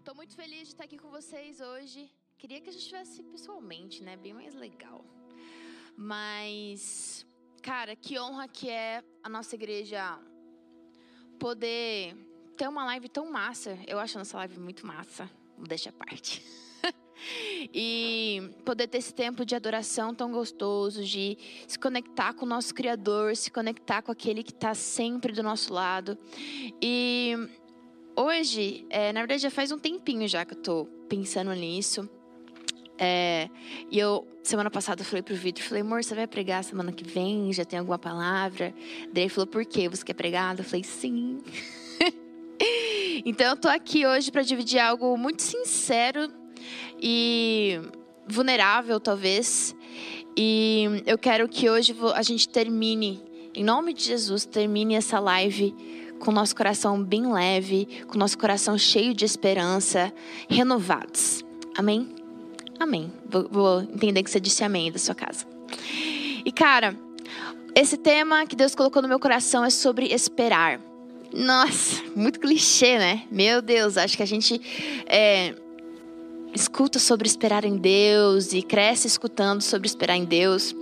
Estou muito feliz de estar aqui com vocês hoje. Queria que a gente estivesse pessoalmente, né? Bem mais legal. Mas, cara, que honra que é a nossa igreja poder ter uma live tão massa. Eu acho a nossa live muito massa. Deixa a parte. e poder ter esse tempo de adoração tão gostoso, de se conectar com o nosso Criador, se conectar com aquele que está sempre do nosso lado. E hoje, é, na verdade, já faz um tempinho já que eu tô pensando nisso. É, e eu, semana passada, eu falei pro Vitor, falei, amor, você vai pregar semana que vem? Já tem alguma palavra? Daí ele falou, por quê? Você quer pregar? Eu falei, sim. então eu tô aqui hoje para dividir algo muito sincero e vulnerável, talvez. E eu quero que hoje a gente termine, em nome de Jesus, termine essa live com nosso coração bem leve, com nosso coração cheio de esperança, renovados. Amém? Amém. Vou, vou entender que você disse amém da sua casa. E cara, esse tema que Deus colocou no meu coração é sobre esperar. Nossa, muito clichê, né? Meu Deus, acho que a gente é, escuta sobre esperar em Deus e cresce escutando sobre esperar em Deus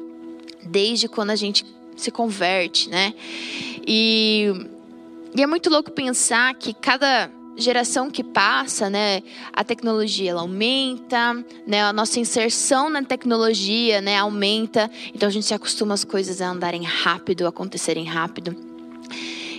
desde quando a gente se converte, né? E e é muito louco pensar que cada geração que passa, né, a tecnologia ela aumenta, né, a nossa inserção na tecnologia, né, aumenta. Então a gente se acostuma as coisas a andarem rápido, a acontecerem rápido.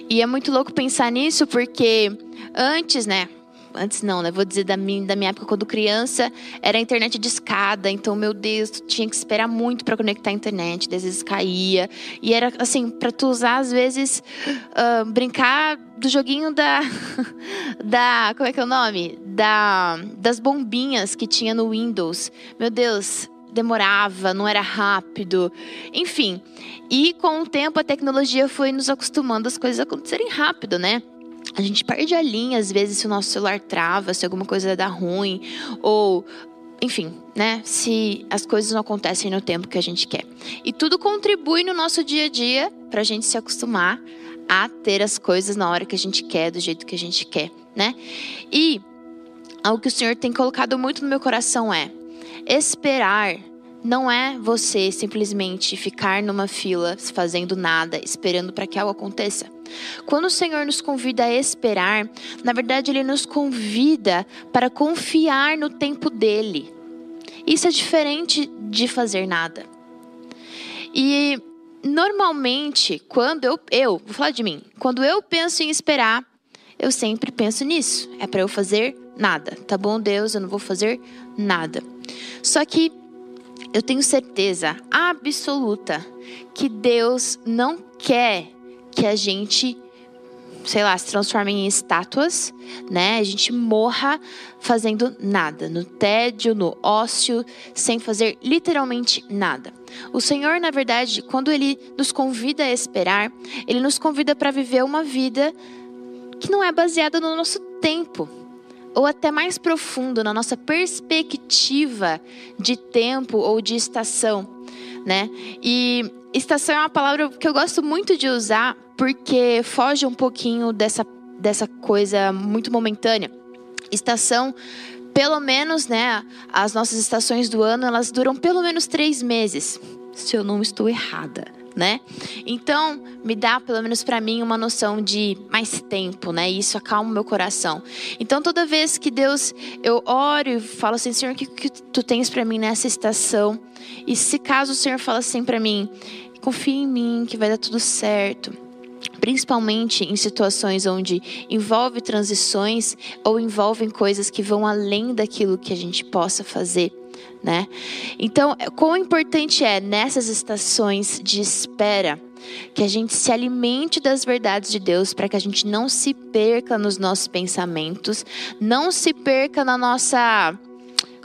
E é muito louco pensar nisso porque antes, né, Antes não, né? Vou dizer da minha, da minha época quando criança, era a internet de escada. Então, meu Deus, tu tinha que esperar muito para conectar a internet. Às vezes caía. E era assim, para tu usar, às vezes, uh, brincar do joguinho da. da. Como é que é o nome? Da, das bombinhas que tinha no Windows. Meu Deus, demorava, não era rápido, enfim. E com o tempo a tecnologia foi nos acostumando as coisas acontecerem rápido, né? A gente perde a linha às vezes se o nosso celular trava, se alguma coisa dá ruim, ou enfim, né? Se as coisas não acontecem no tempo que a gente quer. E tudo contribui no nosso dia a dia para a gente se acostumar a ter as coisas na hora que a gente quer, do jeito que a gente quer, né? E algo que o Senhor tem colocado muito no meu coração é esperar não é você simplesmente ficar numa fila fazendo nada, esperando para que algo aconteça. Quando o Senhor nos convida a esperar, na verdade ele nos convida para confiar no tempo dele. Isso é diferente de fazer nada. E normalmente, quando eu, eu vou falar de mim, quando eu penso em esperar, eu sempre penso nisso. É para eu fazer nada. Tá bom, Deus, eu não vou fazer nada. Só que eu tenho certeza absoluta que Deus não quer que a gente, sei lá, se transforme em estátuas, né? A gente morra fazendo nada, no tédio, no ócio, sem fazer literalmente nada. O Senhor, na verdade, quando ele nos convida a esperar, ele nos convida para viver uma vida que não é baseada no nosso tempo, ou até mais profundo na nossa perspectiva de tempo ou de estação, né? E estação é uma palavra que eu gosto muito de usar porque foge um pouquinho dessa, dessa coisa muito momentânea. Estação, pelo menos, né? As nossas estações do ano elas duram pelo menos três meses, se eu não estou errada né? Então, me dá, pelo menos para mim, uma noção de mais tempo, né? Isso acalma o meu coração. Então, toda vez que Deus, eu oro e falo assim, Senhor, o que, que tu tens para mim nessa estação? E se caso o Senhor fala assim para mim, confia em mim que vai dar tudo certo principalmente em situações onde envolve transições ou envolvem coisas que vão além daquilo que a gente possa fazer né? Então, quão importante é nessas estações de espera que a gente se alimente das verdades de Deus para que a gente não se perca nos nossos pensamentos, não se perca na nossa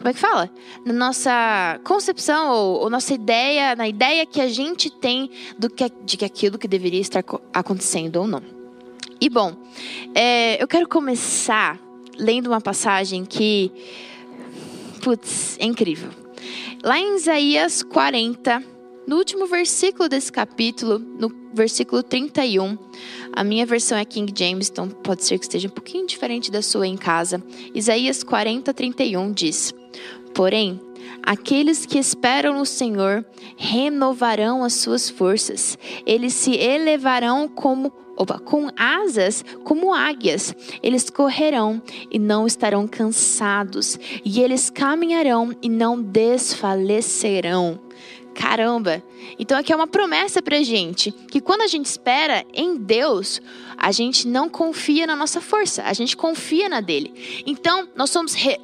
como é que fala? Na nossa concepção ou, ou, nossa ideia, na ideia que a gente tem do que, de que aquilo que deveria estar acontecendo ou não. E bom, é, eu quero começar lendo uma passagem que Putz, é incrível. Lá em Isaías 40, no último versículo desse capítulo, no versículo 31. A minha versão é King James, então pode ser que esteja um pouquinho diferente da sua em casa. Isaías 40, 31 diz: Porém, aqueles que esperam no Senhor renovarão as suas forças, eles se elevarão como opa, com asas como águias. Eles correrão e não estarão cansados, e eles caminharão e não desfalecerão. Caramba! Então aqui é uma promessa pra gente que quando a gente espera em Deus, a gente não confia na nossa força, a gente confia na dele. Então, nós somos re...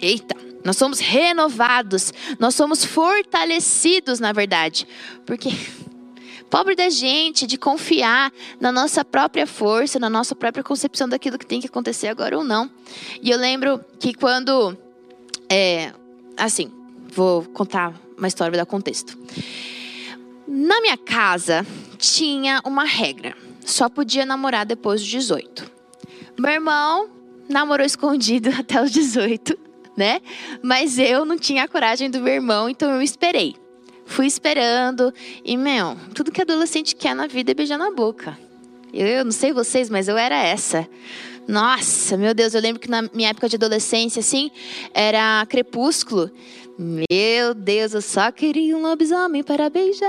Eita, nós somos renovados, nós somos fortalecidos, na verdade. Porque pobre da gente de confiar na nossa própria força, na nossa própria concepção daquilo que tem que acontecer agora ou não. E eu lembro que quando é, assim, vou contar uma história, para dar contexto. Na minha casa tinha uma regra: só podia namorar depois dos 18. Meu irmão namorou escondido até os 18, né? Mas eu não tinha a coragem do meu irmão, então eu esperei. Fui esperando e, meu, tudo que adolescente quer na vida é beijar na boca. Eu, eu não sei vocês, mas eu era essa. Nossa, meu Deus, eu lembro que na minha época de adolescência, assim, era crepúsculo. Meu Deus, eu só queria um lobisomem para beijar.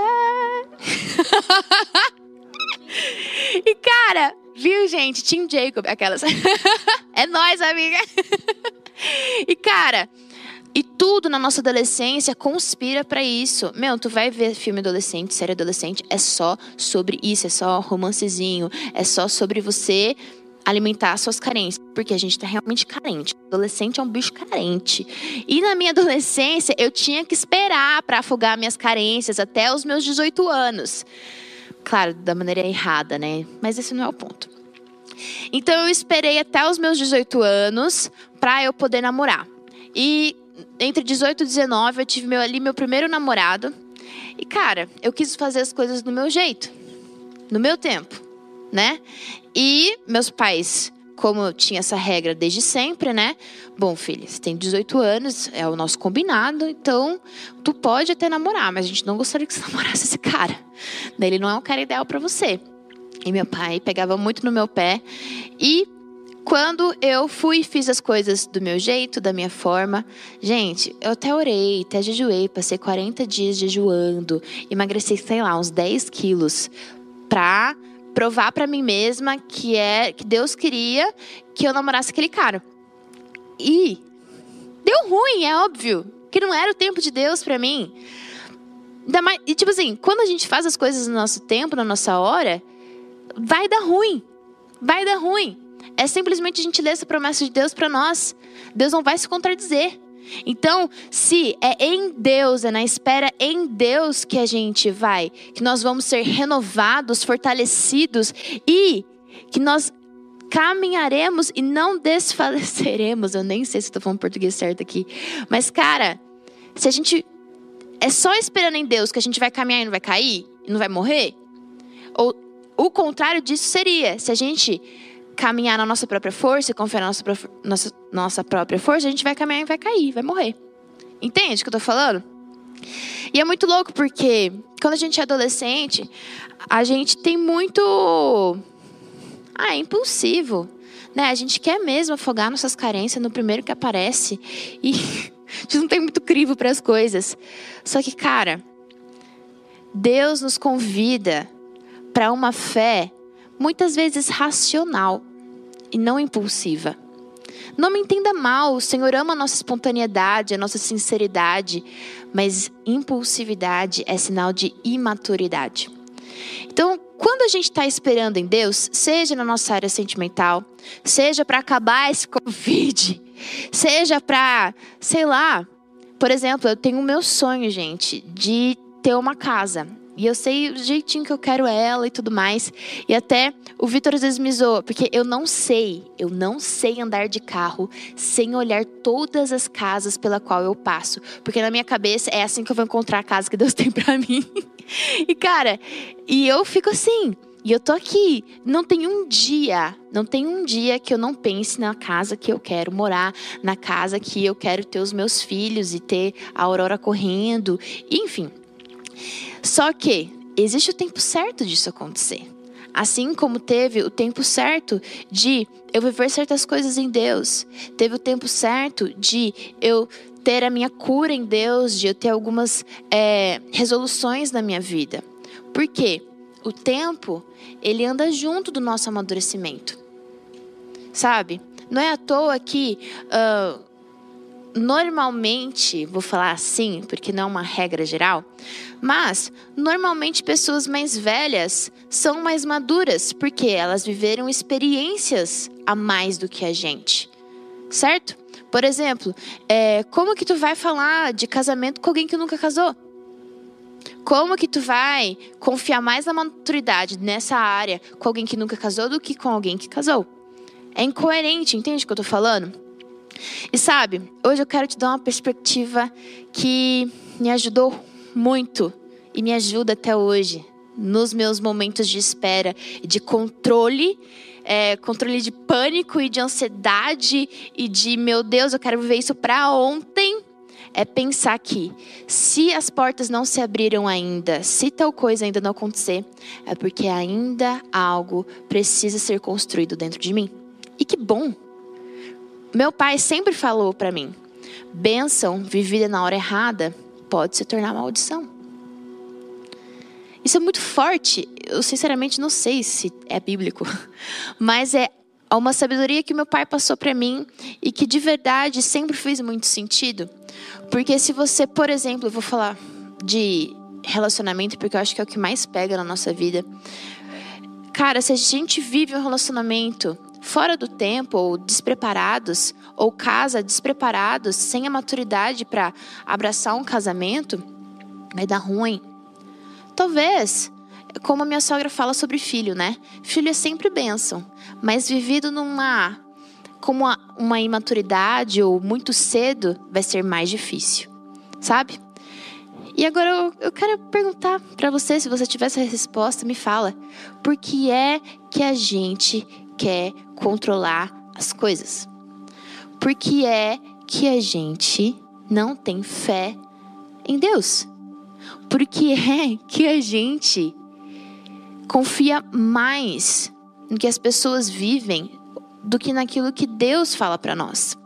e cara, viu, gente? Tim Jacob, aquelas. é nós, amiga. e cara, e tudo na nossa adolescência conspira para isso. Meu, tu vai ver filme adolescente, série adolescente, é só sobre isso, é só romancezinho, é só sobre você alimentar suas carências, porque a gente tá realmente carente. Adolescente é um bicho carente. E na minha adolescência, eu tinha que esperar para afogar minhas carências até os meus 18 anos. Claro, da maneira errada, né? Mas esse não é o ponto. Então eu esperei até os meus 18 anos para eu poder namorar. E entre 18 e 19 eu tive meu, ali meu primeiro namorado. E cara, eu quis fazer as coisas do meu jeito, no meu tempo né? E meus pais, como tinha essa regra desde sempre, né? Bom, filha, você tem 18 anos, é o nosso combinado, então tu pode até namorar, mas a gente não gostaria que você namorasse esse cara. Ele não é um cara ideal para você. E meu pai pegava muito no meu pé e quando eu fui e fiz as coisas do meu jeito, da minha forma, gente, eu até orei, até jejuei, passei 40 dias jejuando, emagreci, sei lá, uns 10 quilos, pra provar para mim mesma que é que Deus queria que eu namorasse aquele cara. E deu ruim, é óbvio, que não era o tempo de Deus para mim. E tipo assim, quando a gente faz as coisas no nosso tempo, na nossa hora, vai dar ruim. Vai dar ruim. É simplesmente a gente ler essa promessa de Deus para nós. Deus não vai se contradizer. Então, se é em Deus, é na espera em Deus que a gente vai, que nós vamos ser renovados, fortalecidos e que nós caminharemos e não desfaleceremos. Eu nem sei se estou falando português certo aqui. Mas, cara, se a gente. É só esperando em Deus que a gente vai caminhar e não vai cair? E não vai morrer? Ou o contrário disso seria se a gente caminhar na nossa própria força e confiar na nossa, nossa, nossa própria força, a gente vai caminhar e vai cair, vai morrer. Entende o que eu tô falando? E é muito louco porque quando a gente é adolescente, a gente tem muito. Ah, é impulsivo. Né? A gente quer mesmo afogar nossas carências no primeiro que aparece. E a gente não tem muito crivo para as coisas. Só que, cara, Deus nos convida para uma fé muitas vezes racional e não impulsiva. Não me entenda mal, o Senhor ama a nossa espontaneidade, a nossa sinceridade, mas impulsividade é sinal de imaturidade. Então, quando a gente está esperando em Deus, seja na nossa área sentimental, seja para acabar esse Covid, seja para, sei lá, por exemplo, eu tenho o meu sonho, gente, de ter uma casa. E eu sei o jeitinho que eu quero ela e tudo mais. E até o Vitor às vezes me zoa, porque eu não sei, eu não sei andar de carro sem olhar todas as casas pela qual eu passo. Porque na minha cabeça é assim que eu vou encontrar a casa que Deus tem para mim. e cara, e eu fico assim. E eu tô aqui. Não tem um dia, não tem um dia que eu não pense na casa que eu quero morar, na casa que eu quero ter os meus filhos e ter a Aurora correndo, enfim. Só que existe o tempo certo disso acontecer. Assim como teve o tempo certo de eu viver certas coisas em Deus, teve o tempo certo de eu ter a minha cura em Deus, de eu ter algumas é, resoluções na minha vida. Por quê? O tempo, ele anda junto do nosso amadurecimento. Sabe? Não é à toa que uh, normalmente, vou falar assim, porque não é uma regra geral, mas normalmente pessoas mais velhas são mais maduras, porque elas viveram experiências a mais do que a gente. Certo? Por exemplo, é, como que tu vai falar de casamento com alguém que nunca casou? Como que tu vai confiar mais na maturidade nessa área com alguém que nunca casou do que com alguém que casou? É incoerente, entende o que eu tô falando? E sabe, hoje eu quero te dar uma perspectiva que me ajudou muito e me ajuda até hoje nos meus momentos de espera de controle, é, controle de pânico e de ansiedade e de meu Deus, eu quero viver isso para ontem. É pensar que se as portas não se abriram ainda, se tal coisa ainda não acontecer, é porque ainda algo precisa ser construído dentro de mim. E que bom meu pai sempre falou para mim: bênção vivida na hora errada pode se tornar maldição. Isso é muito forte. Eu sinceramente não sei se é bíblico, mas é uma sabedoria que meu pai passou para mim e que de verdade sempre fez muito sentido. Porque se você, por exemplo, eu vou falar de relacionamento porque eu acho que é o que mais pega na nossa vida. Cara, se a gente vive um relacionamento fora do tempo ou despreparados, ou casa despreparados, sem a maturidade para abraçar um casamento, vai dar ruim. Talvez, como a minha sogra fala sobre filho, né? Filho é sempre bênção, mas vivido numa com uma, uma imaturidade ou muito cedo, vai ser mais difícil, sabe? E agora eu, eu quero perguntar para você, se você tiver essa resposta, me fala. Por que é que a gente quer controlar as coisas. Por que é que a gente não tem fé em Deus? Por que é que a gente confia mais no que as pessoas vivem do que naquilo que Deus fala para nós?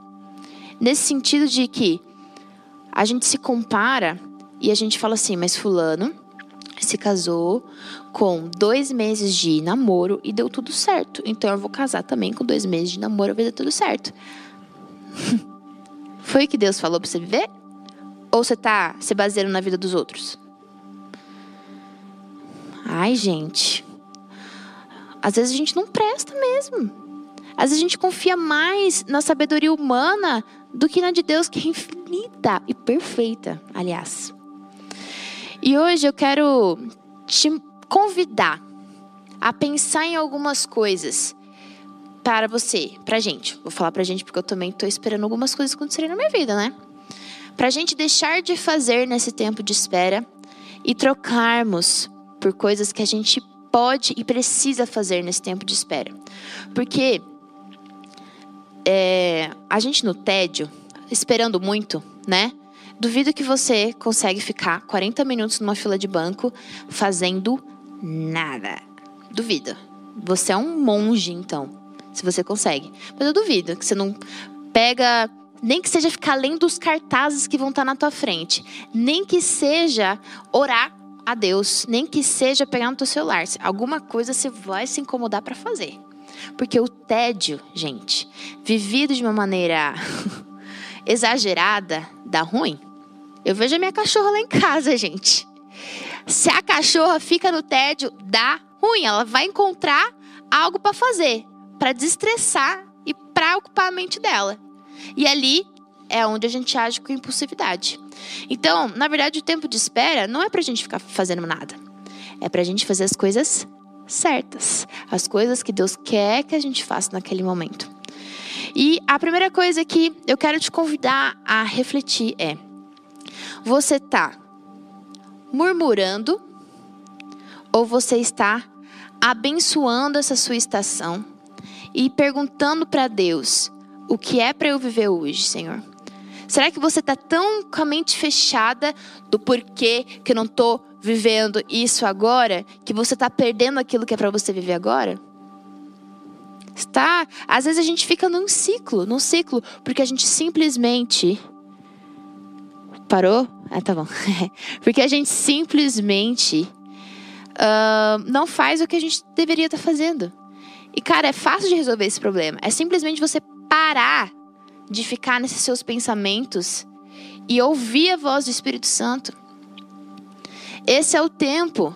Nesse sentido de que a gente se compara e a gente fala assim, mas fulano se casou com dois meses de namoro e deu tudo certo. Então eu vou casar também com dois meses de namoro e vai dar tudo certo. Foi o que Deus falou para você viver? Ou você tá se baseando na vida dos outros? Ai, gente. Às vezes a gente não presta mesmo. Às vezes a gente confia mais na sabedoria humana do que na de Deus, que é infinita e perfeita, aliás. E hoje eu quero te convidar a pensar em algumas coisas para você, pra gente. Vou falar pra gente porque eu também tô esperando algumas coisas acontecerem na minha vida, né? Pra gente deixar de fazer nesse tempo de espera e trocarmos por coisas que a gente pode e precisa fazer nesse tempo de espera. Porque é, a gente no tédio, esperando muito, né? Duvido que você consegue ficar 40 minutos numa fila de banco fazendo nada. Duvido. Você é um monge, então, se você consegue. Mas eu duvido que você não pega nem que seja ficar lendo os cartazes que vão estar na tua frente, nem que seja orar a Deus, nem que seja pegar no teu celular. Alguma coisa você vai se incomodar para fazer. Porque o tédio, gente, vivido de uma maneira exagerada, dá ruim. Eu vejo a minha cachorra lá em casa, gente. Se a cachorra fica no tédio, dá ruim. Ela vai encontrar algo para fazer, para desestressar e para ocupar a mente dela. E ali é onde a gente age com impulsividade. Então, na verdade, o tempo de espera não é para a gente ficar fazendo nada. É para a gente fazer as coisas certas, as coisas que Deus quer que a gente faça naquele momento. E a primeira coisa que eu quero te convidar a refletir é: você está murmurando ou você está abençoando essa sua estação e perguntando para Deus: o que é para eu viver hoje, Senhor? Será que você está tão com a mente fechada do porquê que eu não estou vivendo isso agora, que você está perdendo aquilo que é para você viver agora? Está, às vezes a gente fica num ciclo, num ciclo, porque a gente simplesmente parou. Ah, tá bom. porque a gente simplesmente uh, não faz o que a gente deveria estar tá fazendo. E cara, é fácil de resolver esse problema. É simplesmente você parar de ficar nesses seus pensamentos e ouvir a voz do Espírito Santo. Esse é o tempo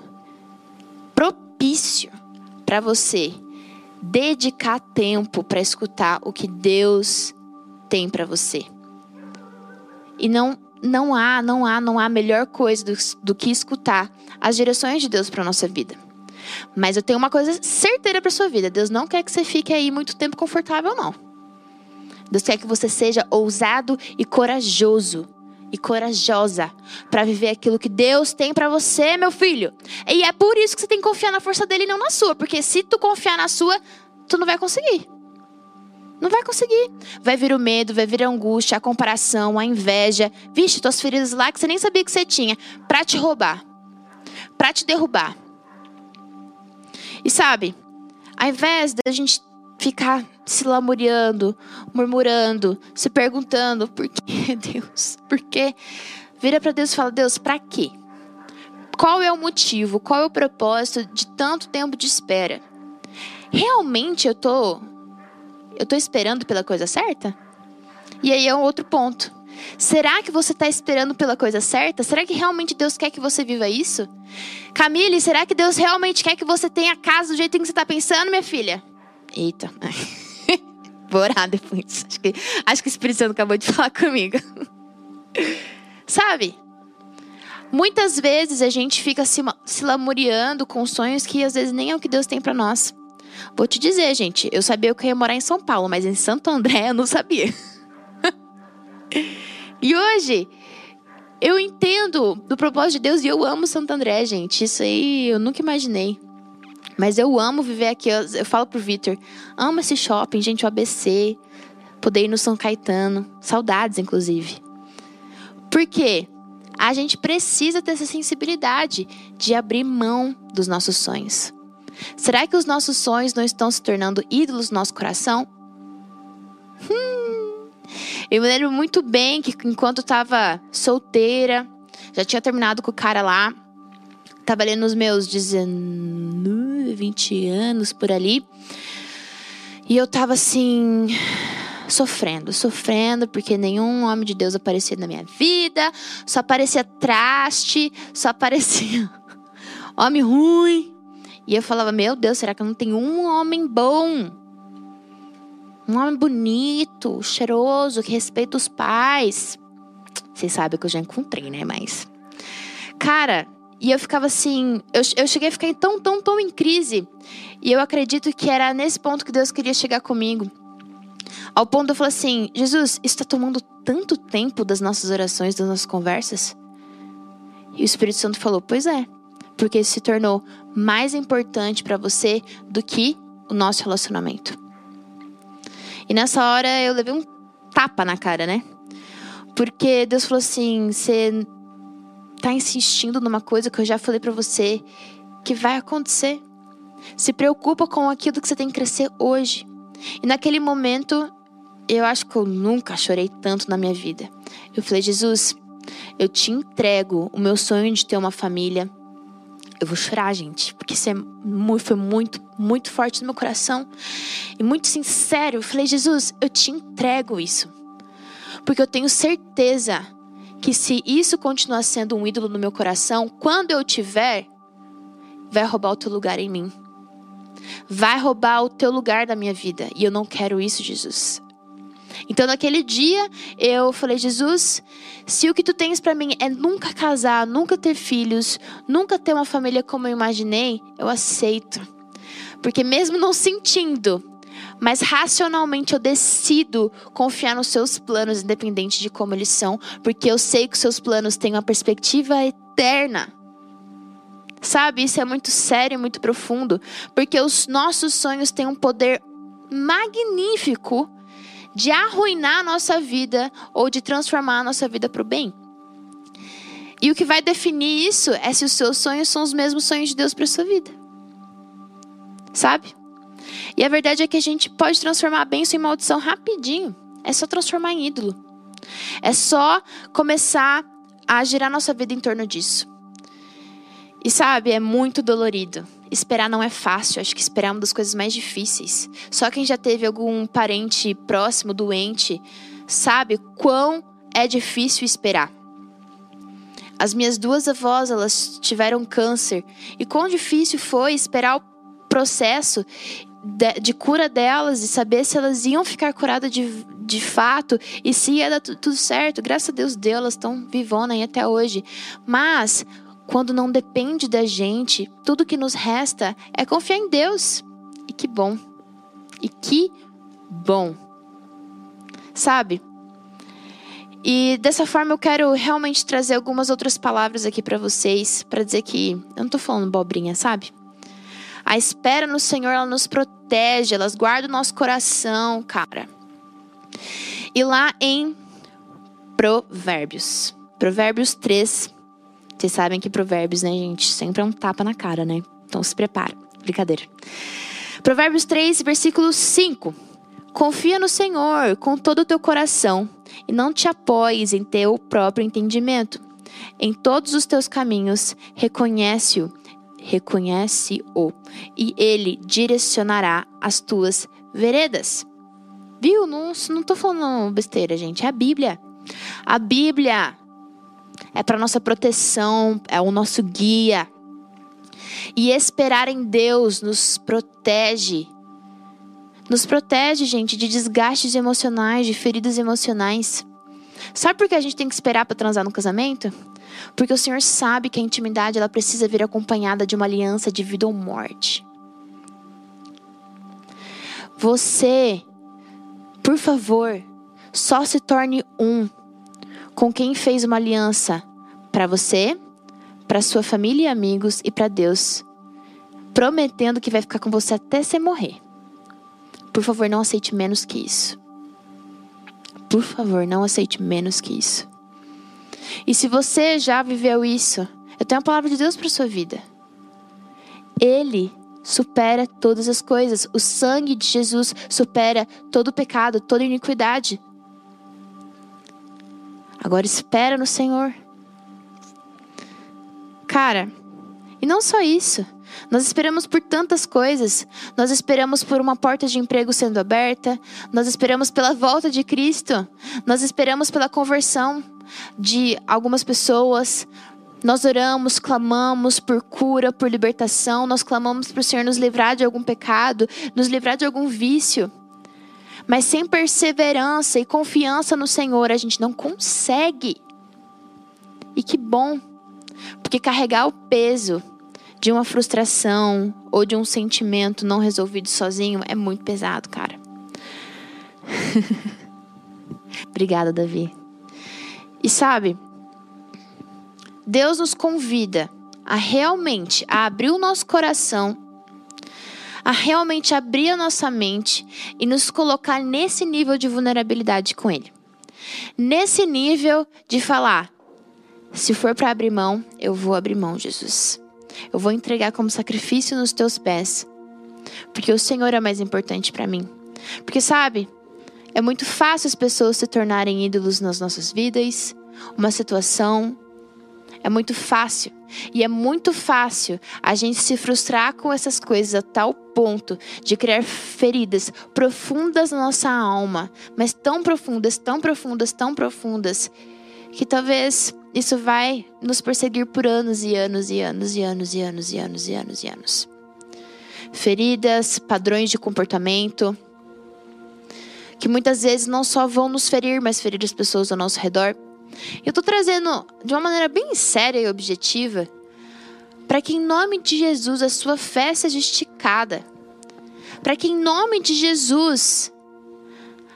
propício para você dedicar tempo para escutar o que Deus tem para você. E não não há, não há, não há melhor coisa do, do que escutar as direções de Deus para nossa vida. Mas eu tenho uma coisa certeira para sua vida. Deus não quer que você fique aí muito tempo confortável não. Deus quer que você seja ousado e corajoso e corajosa para viver aquilo que Deus tem para você, meu filho. E é por isso que você tem que confiar na força dele e não na sua, porque se tu confiar na sua, tu não vai conseguir. Não vai conseguir. Vai vir o medo, vai vir a angústia, a comparação, a inveja. Vixe, tuas feridas lá que você nem sabia que você tinha, para te roubar, para te derrubar. E sabe, ao invés da gente ficar se lamuriando, murmurando, se perguntando: por que, Deus? Por quê? Vira para Deus e fala: Deus, para quê? Qual é o motivo? Qual é o propósito de tanto tempo de espera? Realmente eu tô eu tô esperando pela coisa certa? E aí é um outro ponto. Será que você está esperando pela coisa certa? Será que realmente Deus quer que você viva isso? Camille, será que Deus realmente quer que você tenha casa do jeito que você está pensando, minha filha? Eita. Vou orar depois. Acho que, acho que o Espírito Santo acabou de falar comigo. Sabe? Muitas vezes a gente fica se, se lamuriando com sonhos que às vezes nem é o que Deus tem para nós. Vou te dizer, gente, eu sabia que eu ia morar em São Paulo, mas em Santo André eu não sabia. e hoje eu entendo do propósito de Deus e eu amo Santo André, gente. Isso aí eu nunca imaginei. Mas eu amo viver aqui. Eu, eu falo pro Vitor, amo esse shopping, gente, o ABC. Poder ir no São Caetano. Saudades, inclusive. Por quê? A gente precisa ter essa sensibilidade de abrir mão dos nossos sonhos. Será que os nossos sonhos não estão se tornando ídolos no nosso coração? Hum. Eu me lembro muito bem que enquanto estava solteira, já tinha terminado com o cara lá, Tava ali nos meus 19, 20 anos por ali. E eu tava assim, sofrendo, sofrendo, porque nenhum homem de Deus aparecia na minha vida, só aparecia traste, só aparecia homem ruim. E eu falava: Meu Deus, será que eu não tenho um homem bom? Um homem bonito, cheiroso, que respeita os pais. Vocês sabem que eu já encontrei, né? Mas. Cara, e eu ficava assim, eu, eu cheguei a ficar tão, tão, tão em crise. E eu acredito que era nesse ponto que Deus queria chegar comigo. Ao ponto de eu falar assim: Jesus, isso está tomando tanto tempo das nossas orações, das nossas conversas. E o Espírito Santo falou: Pois é, porque isso se tornou mais importante para você do que o nosso relacionamento. E nessa hora eu levei um tapa na cara, né? Porque Deus falou assim: Você tá insistindo numa coisa que eu já falei para você que vai acontecer. Se preocupa com aquilo que você tem que crescer hoje. E naquele momento, eu acho que eu nunca chorei tanto na minha vida. Eu falei, Jesus, eu te entrego o meu sonho de ter uma família. Eu vou chorar, gente, porque isso é muito, foi muito, muito forte no meu coração e muito sincero. Eu falei, Jesus, eu te entrego isso, porque eu tenho certeza que se isso continuar sendo um ídolo no meu coração, quando eu tiver, vai roubar o teu lugar em mim. Vai roubar o teu lugar da minha vida. E eu não quero isso, Jesus. Então, naquele dia, eu falei: Jesus, se o que tu tens para mim é nunca casar, nunca ter filhos, nunca ter uma família como eu imaginei, eu aceito. Porque, mesmo não sentindo, mas racionalmente eu decido confiar nos seus planos, independente de como eles são, porque eu sei que os seus planos têm uma perspectiva eterna. Sabe, isso é muito sério, muito profundo, porque os nossos sonhos têm um poder magnífico de arruinar a nossa vida ou de transformar a nossa vida para o bem. E o que vai definir isso é se os seus sonhos são os mesmos sonhos de Deus para sua vida. Sabe? E a verdade é que a gente pode transformar a bênção em maldição rapidinho. É só transformar em ídolo. É só começar a girar nossa vida em torno disso. E sabe, é muito dolorido. Esperar não é fácil, acho que esperar é uma das coisas mais difíceis. Só quem já teve algum parente próximo doente sabe quão é difícil esperar. As minhas duas avós, elas tiveram câncer. E quão difícil foi esperar o processo de, de, cura delas e saber se elas iam ficar curadas de, de fato e se ia dar tudo certo. Graças a Deus, Deus, elas estão vivonas aí até hoje. Mas, quando não depende da gente, tudo que nos resta é confiar em Deus. E que bom. E que bom. Sabe? E dessa forma eu quero realmente trazer algumas outras palavras aqui para vocês, para dizer que eu não tô falando bobrinha, sabe? A espera no Senhor, ela nos protege, elas guardam o nosso coração, cara. E lá em Provérbios, Provérbios 3, vocês sabem que Provérbios, né, gente, sempre é um tapa na cara, né? Então se prepara, brincadeira. Provérbios 3, versículo 5. Confia no Senhor com todo o teu coração e não te apoies em teu próprio entendimento. Em todos os teus caminhos, reconhece-o, reconhece-o, e ele direcionará as tuas veredas. Viu? Não, não tô falando besteira, gente. É a Bíblia. A Bíblia é para nossa proteção, é o nosso guia. E esperar em Deus nos protege nos protege, gente, de desgastes emocionais, de feridas emocionais. Sabe por que a gente tem que esperar para transar no casamento? Porque o Senhor sabe que a intimidade ela precisa vir acompanhada de uma aliança de vida ou morte. Você, por favor, só se torne um com quem fez uma aliança para você, para sua família e amigos e para Deus, prometendo que vai ficar com você até você morrer. Por favor, não aceite menos que isso. Por favor, não aceite menos que isso. E se você já viveu isso, eu tenho a palavra de Deus para sua vida. Ele supera todas as coisas. O sangue de Jesus supera todo pecado, toda iniquidade. Agora espera no Senhor. Cara, e não só isso. Nós esperamos por tantas coisas. Nós esperamos por uma porta de emprego sendo aberta. Nós esperamos pela volta de Cristo. Nós esperamos pela conversão de algumas pessoas. Nós oramos, clamamos por cura, por libertação. Nós clamamos para o Senhor nos livrar de algum pecado, nos livrar de algum vício. Mas sem perseverança e confiança no Senhor, a gente não consegue. E que bom, porque carregar o peso de uma frustração ou de um sentimento não resolvido sozinho é muito pesado, cara. Obrigada, Davi. E sabe, Deus nos convida a realmente a abrir o nosso coração, a realmente abrir a nossa mente e nos colocar nesse nível de vulnerabilidade com Ele. Nesse nível de falar: se for para abrir mão, eu vou abrir mão, Jesus. Eu vou entregar como sacrifício nos teus pés. Porque o Senhor é mais importante para mim. Porque sabe, é muito fácil as pessoas se tornarem ídolos nas nossas vidas, uma situação. É muito fácil. E é muito fácil a gente se frustrar com essas coisas a tal ponto de criar feridas profundas na nossa alma, mas tão profundas, tão profundas, tão profundas, que talvez isso vai nos perseguir por anos e anos e anos e anos e anos e anos e anos e anos. Feridas, padrões de comportamento, que muitas vezes não só vão nos ferir, mas ferir as pessoas ao nosso redor. Eu estou trazendo de uma maneira bem séria e objetiva para que em nome de Jesus a sua fé seja esticada. Para que em nome de Jesus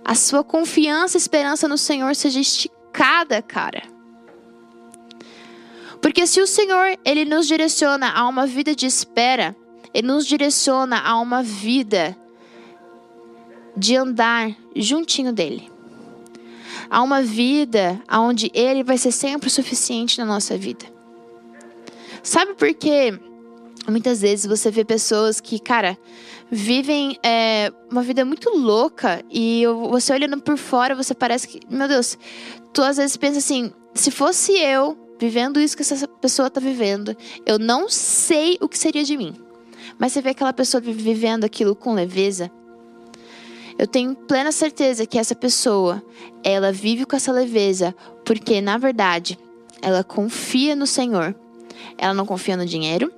a sua confiança e esperança no Senhor seja esticada, cara. Porque se o Senhor, ele nos direciona a uma vida de espera, ele nos direciona a uma vida de andar juntinho dele. Há uma vida onde ele vai ser sempre o suficiente na nossa vida. Sabe por quê? Muitas vezes você vê pessoas que, cara, vivem é, uma vida muito louca e você olhando por fora, você parece que, meu Deus, tu às vezes pensa assim: se fosse eu vivendo isso que essa pessoa está vivendo, eu não sei o que seria de mim. Mas você vê aquela pessoa vivendo aquilo com leveza. Eu tenho plena certeza que essa pessoa, ela vive com essa leveza porque, na verdade, ela confia no Senhor. Ela não confia no dinheiro,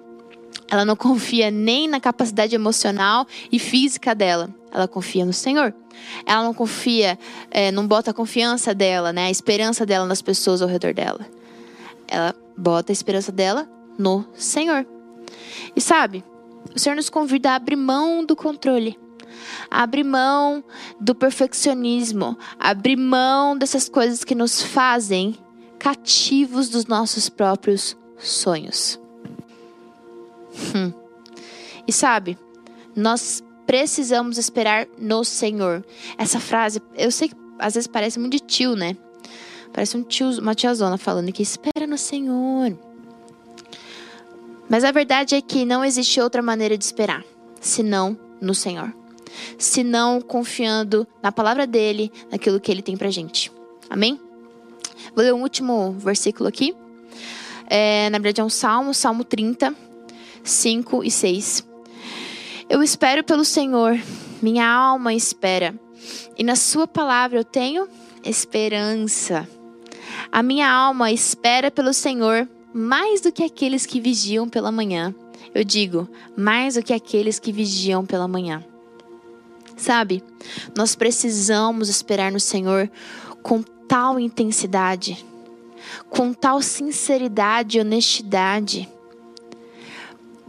ela não confia nem na capacidade emocional e física dela. Ela confia no Senhor. Ela não confia, é, não bota a confiança dela, né, a esperança dela nas pessoas ao redor dela. Ela bota a esperança dela no Senhor. E sabe, o Senhor nos convida a abrir mão do controle, a abrir mão do perfeccionismo, a abrir mão dessas coisas que nos fazem cativos dos nossos próprios sonhos. Hum. E sabe, nós precisamos esperar no Senhor. Essa frase, eu sei que às vezes parece muito de tio, né? Parece um tio, uma tiazona falando que espera no Senhor. Mas a verdade é que não existe outra maneira de esperar, senão no Senhor. Senão confiando na palavra dele, naquilo que ele tem pra gente. Amém? Vou ler um último versículo aqui. É, na verdade é um salmo, Salmo 30, 5 e 6. Eu espero pelo Senhor, minha alma espera, e na Sua palavra eu tenho esperança. A minha alma espera pelo Senhor mais do que aqueles que vigiam pela manhã. Eu digo, mais do que aqueles que vigiam pela manhã. Sabe, nós precisamos esperar no Senhor com tal intensidade, com tal sinceridade e honestidade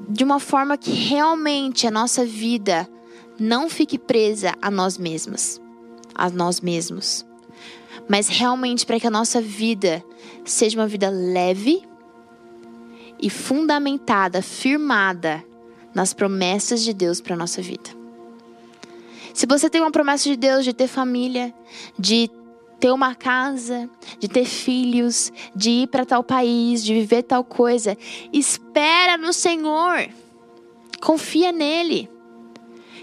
de uma forma que realmente a nossa vida não fique presa a nós mesmos, a nós mesmos. Mas realmente para que a nossa vida seja uma vida leve e fundamentada, firmada nas promessas de Deus para nossa vida. Se você tem uma promessa de Deus de ter família, de ter uma casa, de ter filhos, de ir para tal país, de viver tal coisa. Espera no Senhor. Confia nele.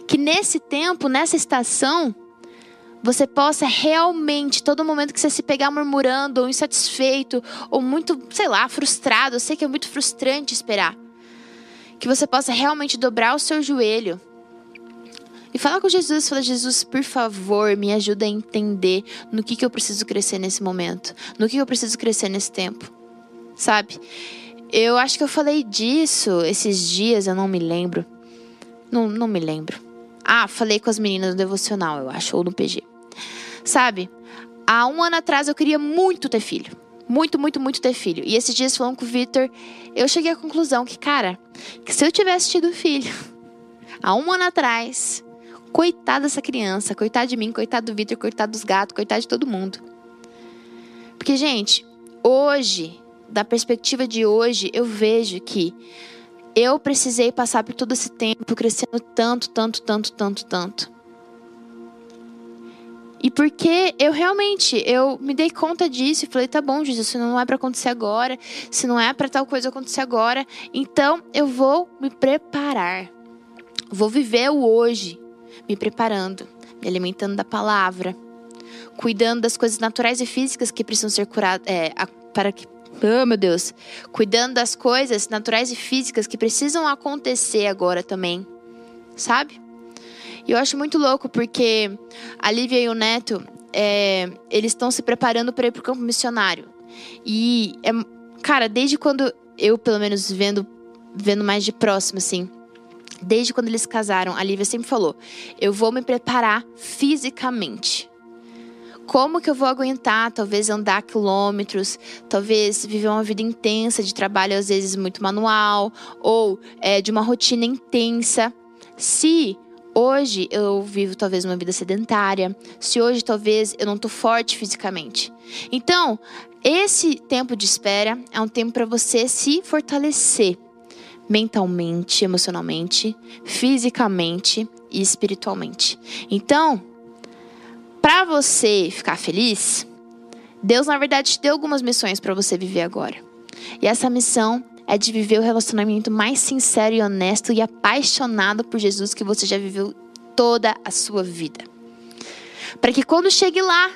Que nesse tempo, nessa estação, você possa realmente, todo momento que você se pegar murmurando, ou insatisfeito, ou muito, sei lá, frustrado, eu sei que é muito frustrante esperar. Que você possa realmente dobrar o seu joelho e fala com Jesus, fala, Jesus, por favor, me ajuda a entender no que, que eu preciso crescer nesse momento, no que, que eu preciso crescer nesse tempo, sabe? Eu acho que eu falei disso esses dias, eu não me lembro. Não, não me lembro. Ah, falei com as meninas no devocional, eu acho, ou no PG. Sabe, há um ano atrás eu queria muito ter filho. Muito, muito, muito ter filho. E esses dias falando com o Victor, eu cheguei à conclusão que, cara, que se eu tivesse tido filho há um ano atrás, Coitada dessa criança, coitado de mim, coitado do Vitor, coitado dos gatos, coitado de todo mundo. Porque, gente, hoje, da perspectiva de hoje, eu vejo que eu precisei passar por todo esse tempo crescendo tanto, tanto, tanto, tanto, tanto. E porque eu realmente, eu me dei conta disso e falei, tá bom, Jesus, isso não é para acontecer agora, se não é para tal coisa acontecer agora, então eu vou me preparar. Vou viver o hoje me preparando, me alimentando da palavra, cuidando das coisas naturais e físicas que precisam ser curadas, é, para que Oh, meu Deus. Cuidando das coisas naturais e físicas que precisam acontecer agora também. Sabe? E eu acho muito louco porque a Lívia e o Neto, é, eles estão se preparando para ir pro campo missionário. E, é, cara, desde quando eu, pelo menos, vendo, vendo mais de próximo, assim, Desde quando eles casaram, a Lívia sempre falou: eu vou me preparar fisicamente. Como que eu vou aguentar, talvez andar quilômetros, talvez viver uma vida intensa de trabalho, às vezes muito manual, ou é, de uma rotina intensa, se hoje eu vivo talvez uma vida sedentária, se hoje talvez eu não estou forte fisicamente. Então, esse tempo de espera é um tempo para você se fortalecer mentalmente, emocionalmente, fisicamente e espiritualmente. Então, para você ficar feliz, Deus na verdade te deu algumas missões para você viver agora. E essa missão é de viver o relacionamento mais sincero e honesto e apaixonado por Jesus que você já viveu toda a sua vida. Para que quando chegue lá,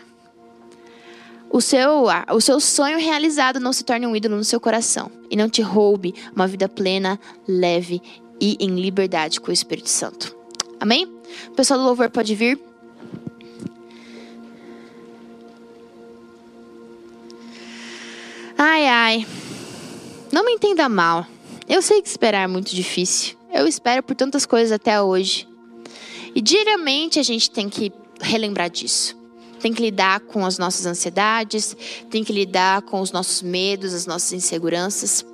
o seu, o seu sonho realizado não se torne um ídolo no seu coração e não te roube uma vida plena, leve e em liberdade com o Espírito Santo. Amém? O pessoal do louvor pode vir. Ai, ai. Não me entenda mal. Eu sei que esperar é muito difícil. Eu espero por tantas coisas até hoje. E diariamente a gente tem que relembrar disso. Tem que lidar com as nossas ansiedades, tem que lidar com os nossos medos, as nossas inseguranças.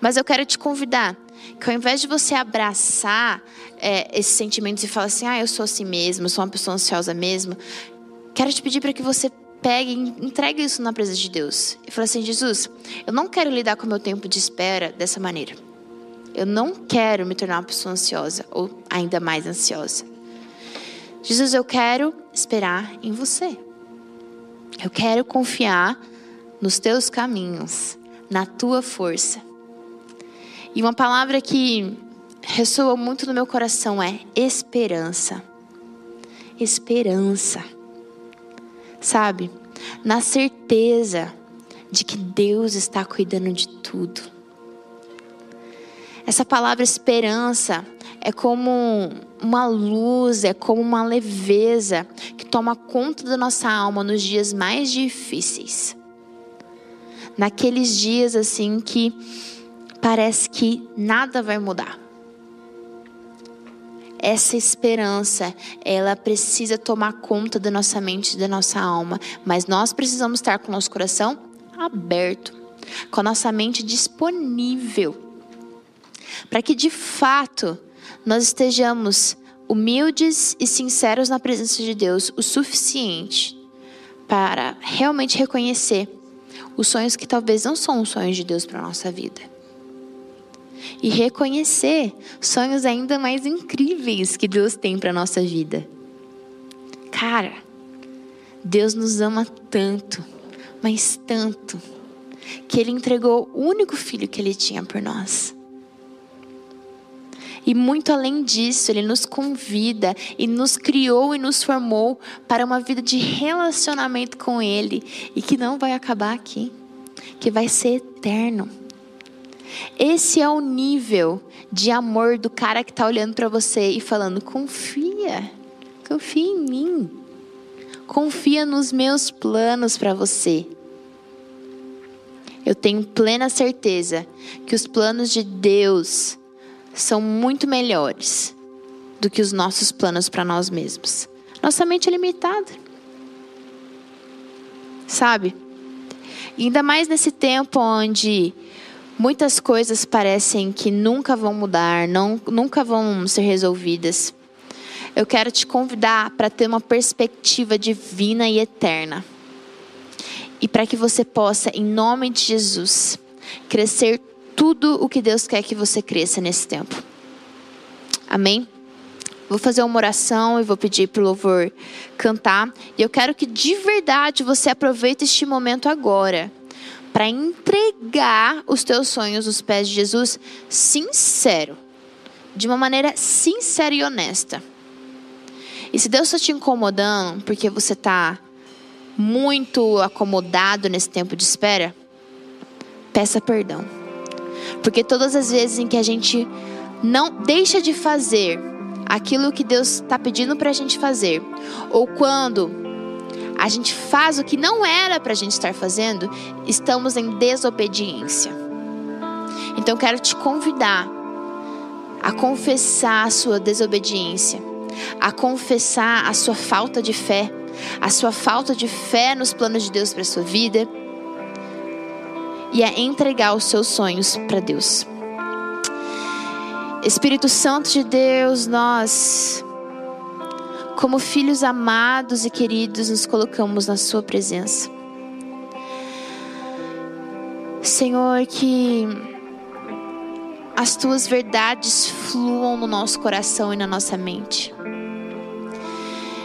Mas eu quero te convidar que ao invés de você abraçar é, esses sentimentos e falar assim, ah, eu sou assim mesmo, eu sou uma pessoa ansiosa mesmo, quero te pedir para que você pegue entregue isso na presença de Deus. E fale assim, Jesus, eu não quero lidar com o meu tempo de espera dessa maneira. Eu não quero me tornar uma pessoa ansiosa ou ainda mais ansiosa. Jesus, eu quero esperar em você. Eu quero confiar nos teus caminhos, na tua força. E uma palavra que ressoa muito no meu coração é esperança. Esperança. Sabe? Na certeza de que Deus está cuidando de tudo. Essa palavra esperança é como uma luz, é como uma leveza que toma conta da nossa alma nos dias mais difíceis. Naqueles dias assim que parece que nada vai mudar. Essa esperança, ela precisa tomar conta da nossa mente, da nossa alma, mas nós precisamos estar com o nosso coração aberto, com a nossa mente disponível, para que de fato nós estejamos humildes e sinceros na presença de Deus o suficiente para realmente reconhecer os sonhos que talvez não são os sonhos de Deus para a nossa vida. E reconhecer sonhos ainda mais incríveis que Deus tem para a nossa vida. Cara, Deus nos ama tanto, mas tanto, que Ele entregou o único filho que Ele tinha por nós. E muito além disso, Ele nos convida e nos criou e nos formou para uma vida de relacionamento com Ele e que não vai acabar aqui, que vai ser eterno. Esse é o nível de amor do cara que está olhando para você e falando: confia, confia em mim, confia nos meus planos para você. Eu tenho plena certeza que os planos de Deus são muito melhores do que os nossos planos para nós mesmos. Nossa mente é limitada. Sabe? E ainda mais nesse tempo onde muitas coisas parecem que nunca vão mudar, não, nunca vão ser resolvidas. Eu quero te convidar para ter uma perspectiva divina e eterna. E para que você possa, em nome de Jesus, crescer tudo o que Deus quer que você cresça nesse tempo. Amém? Vou fazer uma oração e vou pedir para o louvor cantar. E eu quero que de verdade você aproveite este momento agora para entregar os teus sonhos aos pés de Jesus sincero, de uma maneira sincera e honesta. E se Deus está te incomodando porque você está muito acomodado nesse tempo de espera, peça perdão. Porque todas as vezes em que a gente não deixa de fazer aquilo que Deus está pedindo para a gente fazer, ou quando a gente faz o que não era para a gente estar fazendo, estamos em desobediência. Então quero te convidar a confessar a sua desobediência, a confessar a sua falta de fé, a sua falta de fé nos planos de Deus para sua vida e é entregar os seus sonhos para Deus. Espírito Santo de Deus, nós, como filhos amados e queridos, nos colocamos na Sua presença. Senhor, que as tuas verdades fluam no nosso coração e na nossa mente.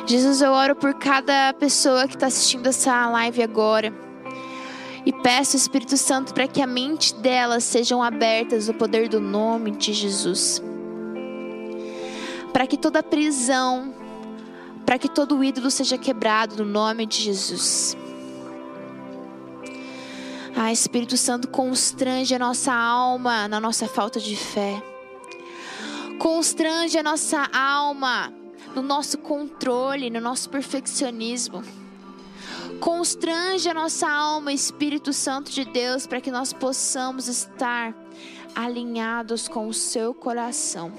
Jesus, eu oro por cada pessoa que está assistindo essa live agora. E peço, Espírito Santo, para que a mente delas sejam abertas ao poder do nome de Jesus. Para que toda prisão, para que todo ídolo seja quebrado no nome de Jesus. Ah, Espírito Santo, constrange a nossa alma na nossa falta de fé. Constrange a nossa alma no nosso controle, no nosso perfeccionismo. Constrange a nossa alma, Espírito Santo de Deus, para que nós possamos estar alinhados com o seu coração.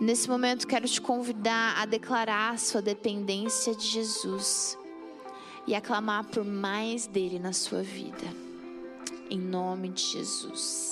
Nesse momento, quero te convidar a declarar a sua dependência de Jesus e a clamar por mais dele na sua vida. Em nome de Jesus.